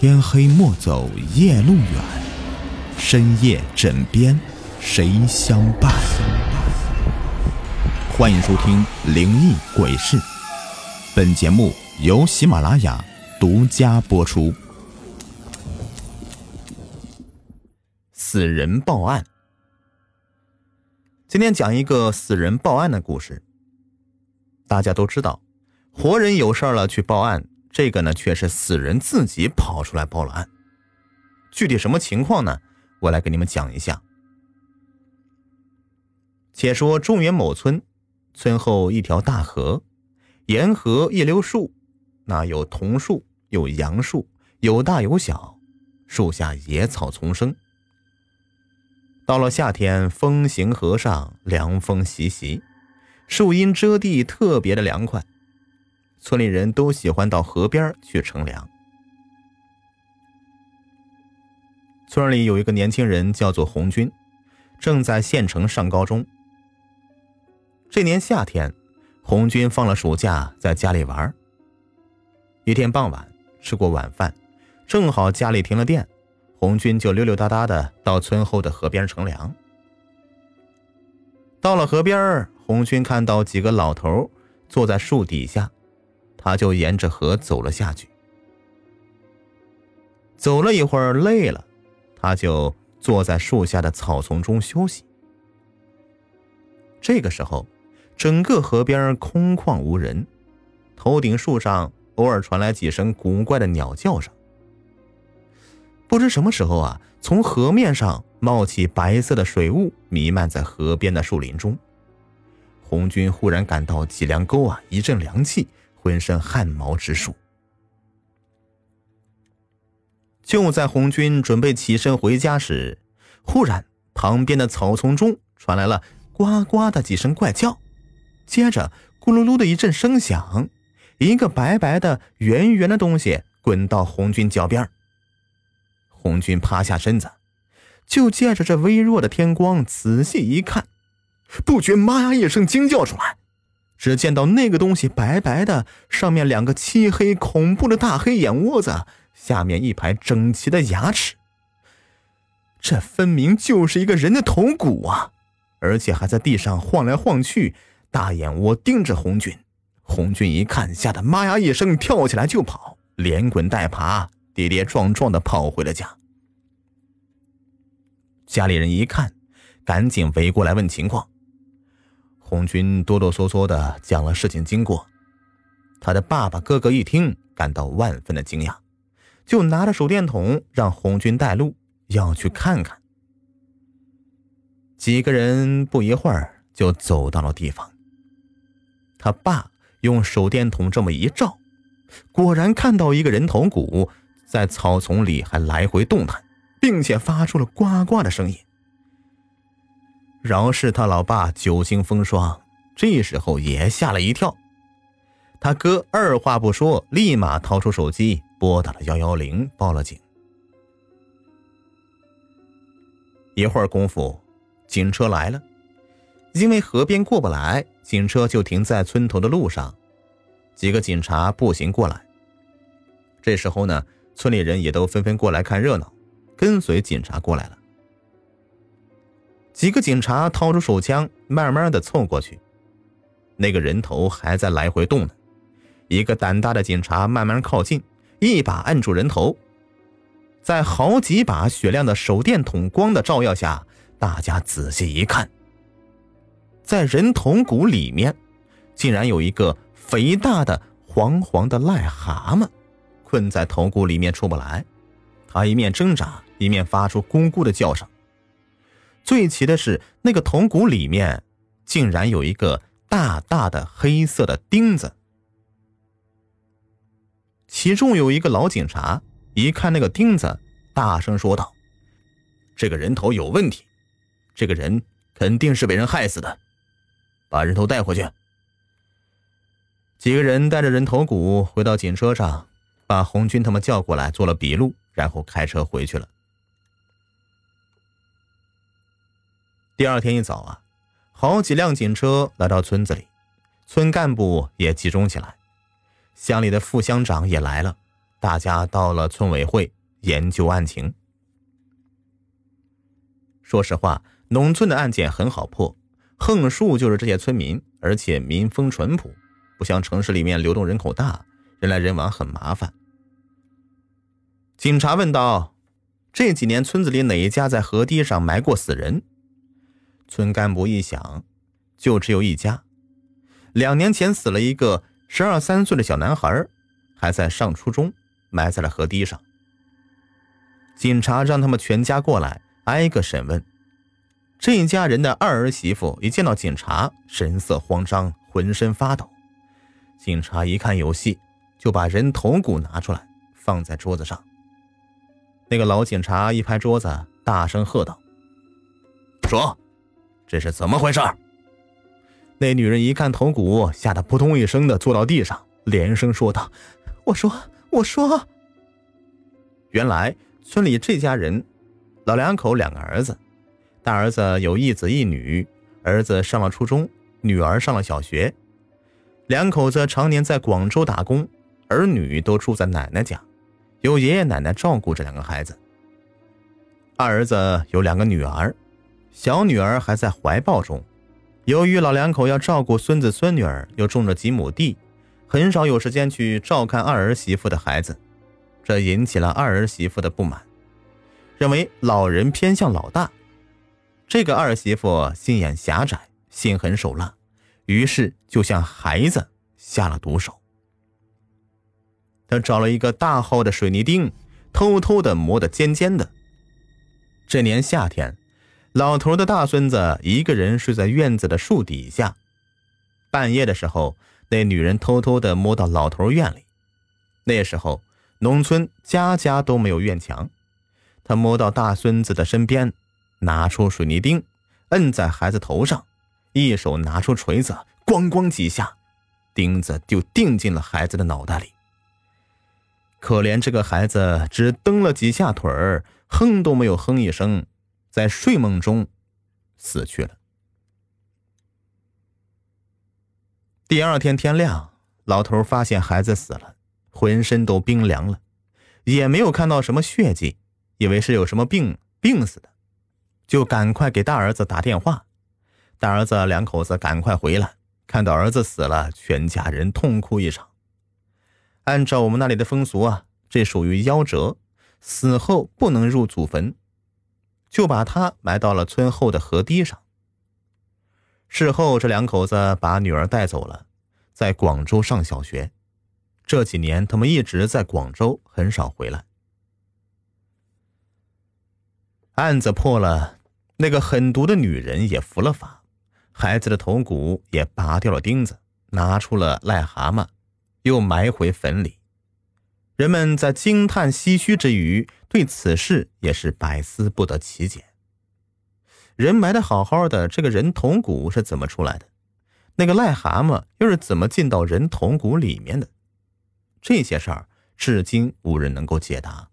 天黑莫走夜路远，深夜枕边谁相伴？欢迎收听《灵异鬼事》，本节目由喜马拉雅独家播出。死人报案，今天讲一个死人报案的故事。大家都知道，活人有事了去报案。这个呢，却是死人自己跑出来报了案。具体什么情况呢？我来给你们讲一下。且说中原某村，村后一条大河，沿河一溜树，那有桐树，有杨树，有大有小，树下野草丛生。到了夏天，风行河上，凉风习习，树荫遮地，特别的凉快。村里人都喜欢到河边去乘凉。村里有一个年轻人叫做红军，正在县城上高中。这年夏天，红军放了暑假，在家里玩。一天傍晚，吃过晚饭，正好家里停了电，红军就溜溜达达的到村后的河边乘凉。到了河边，红军看到几个老头坐在树底下。他就沿着河走了下去，走了一会儿累了，他就坐在树下的草丛中休息。这个时候，整个河边空旷无人，头顶树上偶尔传来几声古怪的鸟叫声。不知什么时候啊，从河面上冒起白色的水雾，弥漫在河边的树林中。红军忽然感到脊梁沟啊一阵凉气。浑身汗毛直竖。就在红军准备起身回家时，忽然旁边的草丛中传来了呱呱的几声怪叫，接着咕噜噜的一阵声响，一个白白的圆圆的东西滚到红军脚边。红军趴下身子，就借着这微弱的天光仔细一看，不觉妈呀一声惊叫出来。只见到那个东西白白的，上面两个漆黑恐怖的大黑眼窝子，下面一排整齐的牙齿。这分明就是一个人的头骨啊！而且还在地上晃来晃去，大眼窝盯着红军。红军一看，吓得妈呀一声跳起来就跑，连滚带爬，跌跌撞撞的跑回了家。家里人一看，赶紧围过来问情况。红军哆哆嗦嗦的讲了事情经过，他的爸爸哥哥一听，感到万分的惊讶，就拿着手电筒让红军带路，要去看看。几个人不一会儿就走到了地方。他爸用手电筒这么一照，果然看到一个人头骨在草丛里还来回动弹，并且发出了呱呱的声音。饶是他老爸久经风霜，这时候也吓了一跳。他哥二话不说，立马掏出手机拨打了幺幺零，报了警。一会儿功夫，警车来了。因为河边过不来，警车就停在村头的路上。几个警察步行过来。这时候呢，村里人也都纷纷过来看热闹，跟随警察过来了。几个警察掏出手枪，慢慢的凑过去。那个人头还在来回动呢。一个胆大的警察慢慢靠近，一把按住人头。在好几把雪亮的手电筒光的照耀下，大家仔细一看，在人头骨里面，竟然有一个肥大的黄黄的癞蛤蟆，困在头骨里面出不来。他一面挣扎，一面发出咕咕的叫声。最奇的是，那个铜鼓里面竟然有一个大大的黑色的钉子。其中有一个老警察，一看那个钉子，大声说道：“这个人头有问题，这个人肯定是被人害死的，把人头带回去。”几个人带着人头骨回到警车上，把红军他们叫过来做了笔录，然后开车回去了。第二天一早啊，好几辆警车来到村子里，村干部也集中起来，乡里的副乡长也来了，大家到了村委会研究案情。说实话，农村的案件很好破，横竖就是这些村民，而且民风淳朴，不像城市里面流动人口大，人来人往很麻烦。警察问道：“这几年村子里哪一家在河堤上埋过死人？”村干部一想，就只有一家。两年前死了一个十二三岁的小男孩，还在上初中，埋在了河堤上。警察让他们全家过来。挨个审问，这一家人的二儿媳妇一见到警察，神色慌张，浑身发抖。警察一看有戏，就把人头骨拿出来放在桌子上。那个老警察一拍桌子，大声喝道：“说，这是怎么回事？”那女人一看头骨，吓得扑通一声的坐到地上，连声说道：“我说，我说。”原来村里这家人。老两口两个儿子，大儿子有一子一女，儿子上了初中，女儿上了小学。两口子常年在广州打工，儿女都住在奶奶家，由爷爷奶奶照顾这两个孩子。二儿子有两个女儿，小女儿还在怀抱中。由于老两口要照顾孙子孙女儿，又种着几亩地，很少有时间去照看二儿媳妇的孩子，这引起了二儿媳妇的不满。认为老人偏向老大，这个二媳妇心眼狭窄，心狠手辣，于是就向孩子下了毒手。他找了一个大号的水泥钉，偷偷的磨得尖尖的。这年夏天，老头的大孙子一个人睡在院子的树底下。半夜的时候，那女人偷偷的摸到老头院里。那时候，农村家家都没有院墙。她摸到大孙子的身边，拿出水泥钉，摁在孩子头上，一手拿出锤子，咣咣几下，钉子就钉进了孩子的脑袋里。可怜这个孩子只蹬了几下腿儿，哼都没有哼一声，在睡梦中死去了。第二天天亮，老头发现孩子死了，浑身都冰凉了，也没有看到什么血迹。以为是有什么病病死的，就赶快给大儿子打电话。大儿子两口子赶快回来，看到儿子死了，全家人痛哭一场。按照我们那里的风俗啊，这属于夭折，死后不能入祖坟，就把他埋到了村后的河堤上。事后，这两口子把女儿带走了，在广州上小学。这几年，他们一直在广州，很少回来。案子破了，那个狠毒的女人也服了法，孩子的头骨也拔掉了钉子，拿出了癞蛤蟆，又埋回坟里。人们在惊叹唏嘘之余，对此事也是百思不得其解。人埋的好好的，这个人头骨是怎么出来的？那个癞蛤蟆又是怎么进到人头骨里面的？这些事儿至今无人能够解答。